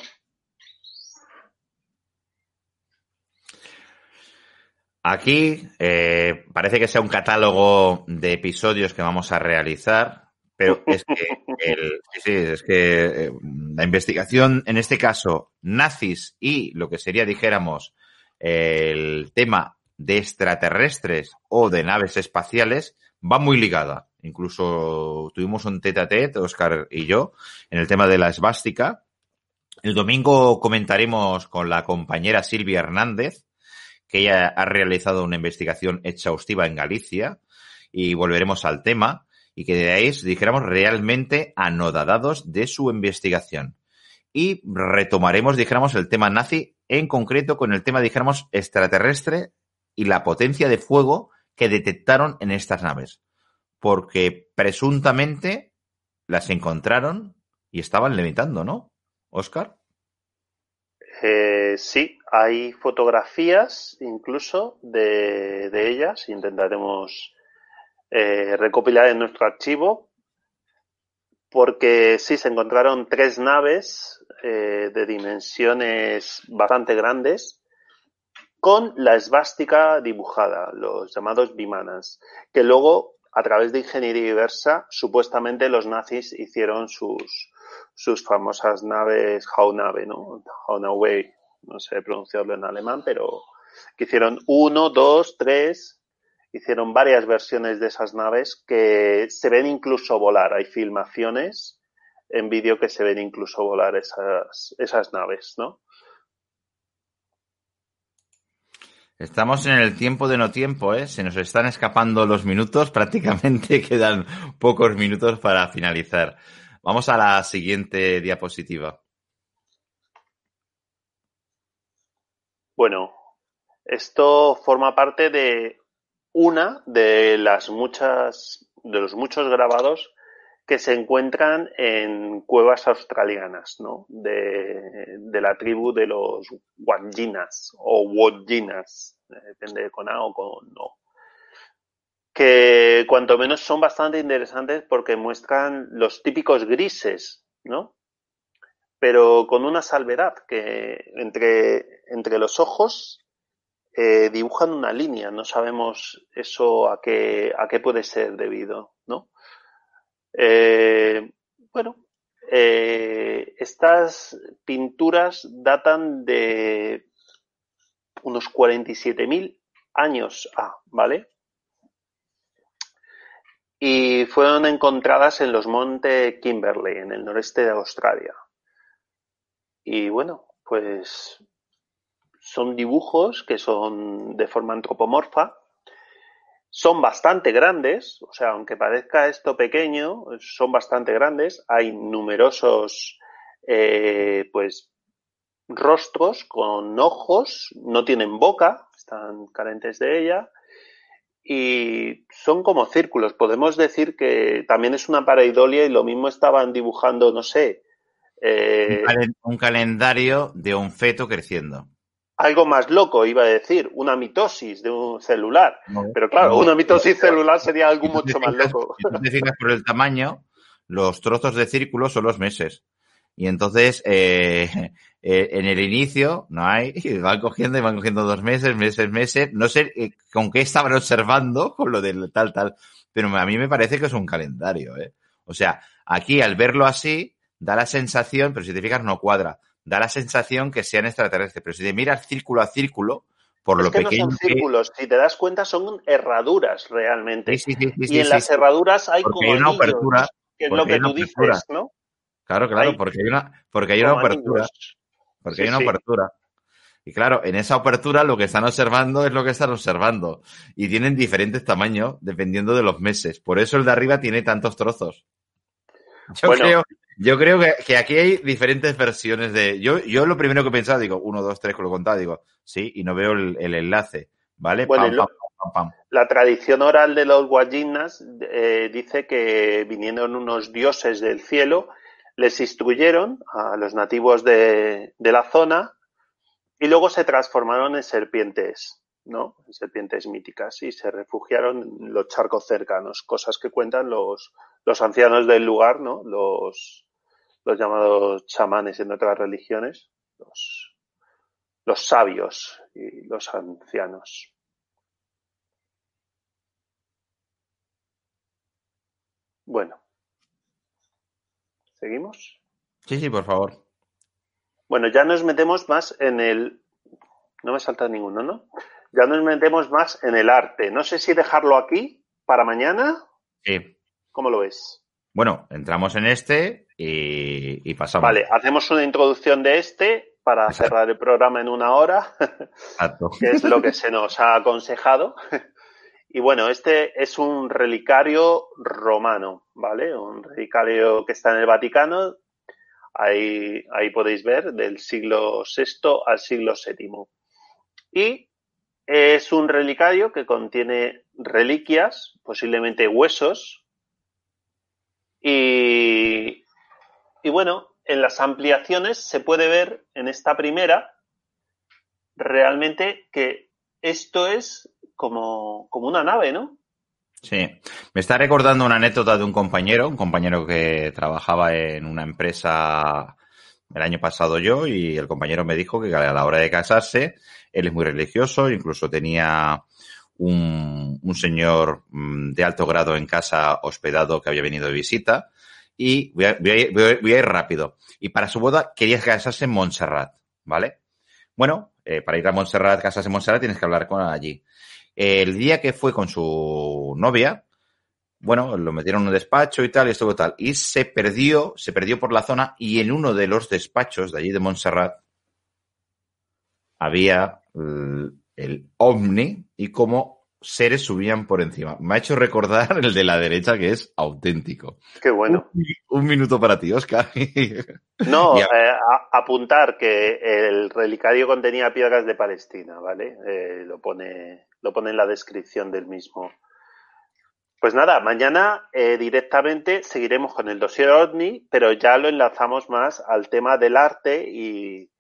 Aquí eh, parece que sea un catálogo de episodios que vamos a realizar pero es que, el, sí, es que eh, la investigación, en este caso, nazis y lo que sería, dijéramos, el tema de extraterrestres o de naves espaciales va muy ligada. Incluso tuvimos un tete a tete, Oscar y yo, en el tema de la esvástica. El domingo comentaremos con la compañera Silvia Hernández, que ella ha realizado una investigación exhaustiva en Galicia, y volveremos al tema y que de ahí dijéramos realmente anodadados de su investigación. Y retomaremos, dijéramos, el tema nazi, en concreto con el tema, dijéramos, extraterrestre y la potencia de fuego que detectaron en estas naves. Porque presuntamente las encontraron y estaban levitando, ¿no? Oscar.
Eh, sí, hay fotografías incluso de, ellas. Intentaremos eh, recopilar en nuestro archivo, porque sí, se encontraron tres naves eh, de dimensiones bastante grandes con la esvástica dibujada, los llamados bimanas, que luego, a través de ingeniería diversa, supuestamente los nazis hicieron sus, sus famosas naves Haunave, ¿no? No sé pronunciarlo en alemán, pero que hicieron uno, dos, tres, hicieron varias versiones de esas naves que se ven incluso volar. Hay filmaciones en vídeo que se ven incluso volar esas, esas naves, ¿no?
Estamos en el tiempo de no tiempo, ¿eh? Se nos están escapando los minutos, prácticamente quedan pocos minutos para finalizar. Vamos a la siguiente diapositiva.
Bueno, esto forma parte de una de las muchas, de los muchos grabados que se encuentran en cuevas australianas, ¿no? De, de la tribu de los Wanjinas o Wodjinas, depende de con A o con no. Que cuanto menos son bastante interesantes porque muestran los típicos grises, ¿no? Pero con una salvedad que entre, entre los ojos eh, dibujan una línea, no sabemos eso a qué, a qué puede ser debido, ¿no? Eh, bueno, eh, estas pinturas datan de unos 47.000 años A, ¿vale? Y fueron encontradas en los montes Kimberley, en el noreste de Australia. Y bueno, pues son dibujos que son de forma antropomorfa, son bastante grandes, o sea, aunque parezca esto pequeño, son bastante grandes. Hay numerosos, eh, pues, rostros con ojos, no tienen boca, están carentes de ella, y son como círculos. Podemos decir que también es una pareidolia y lo mismo estaban dibujando, no sé.
Eh, un calendario de un feto creciendo
algo más loco, iba a decir, una mitosis de un celular. Pero claro, una mitosis celular sería algo mucho más loco.
Si te fijas por el tamaño, los trozos de círculo son los meses. Y entonces, eh, eh, en el inicio, no hay, van cogiendo y van cogiendo dos meses, meses, meses. No sé eh, con qué estaban observando con lo del tal, tal. Pero a mí me parece que es un calendario, ¿eh? O sea, aquí al verlo así, da la sensación, pero si te fijas no cuadra, da la sensación que sean extraterrestres. Pero si te miras círculo a círculo, por lo que pequeño.
No son círculos, si te das cuenta, son herraduras realmente. y en las herraduras hay como.
una apertura.
Que es lo que tú dices, ¿no?
Claro, claro,
Hay-
porque hay una, porque hay una apertura. Porque
Sí,
hay una
sí.
apertura. Y claro, en esa apertura lo que están observando es lo que están observando. Y tienen diferentes tamaños dependiendo de los meses. Por eso el de arriba tiene tantos trozos. Yo
Bueno.
creo, yo creo que, que aquí hay diferentes versiones de. Yo, yo lo primero que pensaba, digo, uno, dos, tres, que lo contaba, digo, sí, y no veo el, el enlace. ¿Vale?
Bueno, lo-
pam, pam, pam.
La tradición oral de los Guayinas eh, dice que vinieron unos dioses del cielo, les instruyeron a los nativos de, de la zona y luego se transformaron en serpientes, ¿no? En serpientes míticas y se refugiaron en los charcos cercanos, cosas que cuentan los, los ancianos del lugar, ¿no? Los, los llamados chamanes en otras religiones, los, los sabios y los ancianos. Bueno. ¿Seguimos?
Sí, sí, por favor.
Bueno, ya nos metemos más en el... No me salta ninguno, ¿no? Ya nos metemos más en el arte. No sé si dejarlo aquí para mañana.
Sí.
¿Cómo lo ves?
Bueno, entramos en este y, y pasamos.
Vale, hacemos una introducción de este para
Exacto.
cerrar el programa en una hora,
Exacto.
que es lo que se nos ha aconsejado. Y bueno, este es un relicario romano, ¿vale? Un relicario que está en el Vaticano. Ahí, ahí podéis ver del siglo VI al siglo VII. Y es un relicario que contiene reliquias, posiblemente huesos. Y, y bueno, en las ampliaciones se puede ver en esta primera realmente que esto es como, como una nave, ¿no?
Sí, me está recordando una anécdota de un compañero, un compañero que trabajaba en una empresa el año pasado yo y el compañero me dijo que a la hora de casarse, él es muy religioso, incluso tenía un, un señor mm, de alto grado en casa hospedado que había venido de visita y voy a, ir rápido. Y para su boda quería casarse en Montserrat, ¿vale? Bueno, eh, para ir a Montserrat, casarse en Montserrat, tienes que hablar con allí. El día que fue con su novia, bueno, lo metieron en un despacho y tal, y estuvo tal. Y se perdió, se perdió por la zona y en uno de los despachos de allí de Montserrat había el, el ovni y cómo seres subían por encima. Me ha hecho recordar el de la derecha que es auténtico.
Qué bueno.
Un, un minuto para ti, Oscar.
No, eh, a- apuntar que el relicario contenía piedras de Palestina, ¿vale? Eh, lo pone, lo pone en la descripción del mismo. Pues nada, mañana eh, directamente seguiremos con el dossier OVNI, pero ya lo enlazamos más al tema del arte y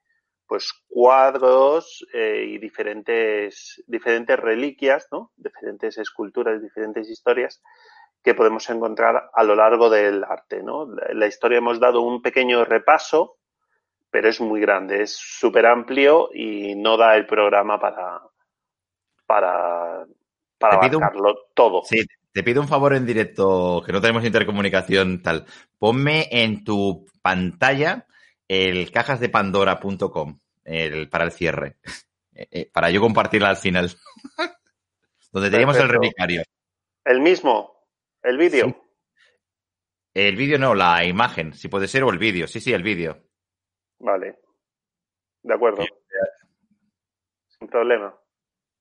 pues cuadros eh, y diferentes, diferentes reliquias, ¿no? Diferentes esculturas, diferentes historias que podemos encontrar a lo largo del arte, ¿no? La, historia hemos dado un pequeño repaso, pero es muy grande, es súper amplio y no da el programa para, para, para
un-
abarcarlo todo.
Sí, te pido un favor en directo, que no tenemos intercomunicación tal. Ponme en tu pantalla el cajasdepandora.com el, para el cierre. Eh, eh, para yo compartirla al final. Donde teníamos el relicario.
El mismo, el vídeo.
Sí. El vídeo no, la imagen, si puede ser, o el vídeo. Sí, sí, el vídeo.
Vale. De acuerdo. Sin problema.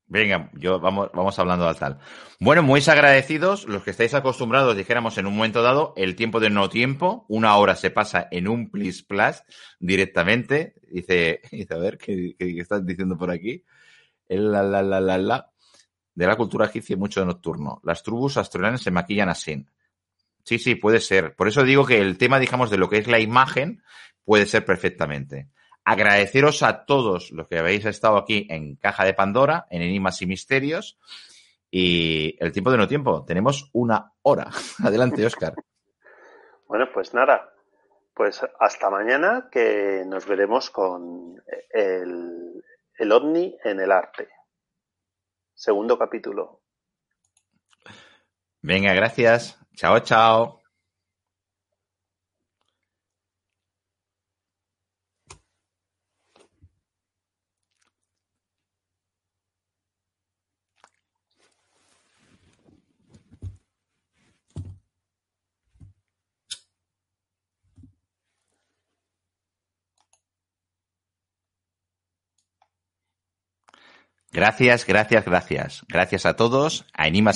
Venga, yo vamos, vamos hablando al tal. Bueno, muy agradecidos, los que estáis acostumbrados, dijéramos en un momento dado, el tiempo de no tiempo, una hora se pasa en un plis plus directamente. Dice, dice a ver, ¿qué, estás diciendo por aquí? El la, la, la, la, la. De la cultura egipcia mucho de nocturno. Las tribus australianas se maquillan así. Sí, sí, puede ser. Por eso digo que el tema, digamos, de lo que es la imagen puede ser perfectamente. Agradeceros a todos los que habéis estado aquí en Caja de Pandora, en Enigmas y Misterios. Y el tiempo de no tiempo. Tenemos una hora. Adelante, Oscar.
Bueno, pues nada. Pues hasta mañana que nos veremos con el, el ovni en el arte. Segundo capítulo.
Venga, gracias. Chao, chao. Gracias, gracias, gracias. Gracias a todos, a Enima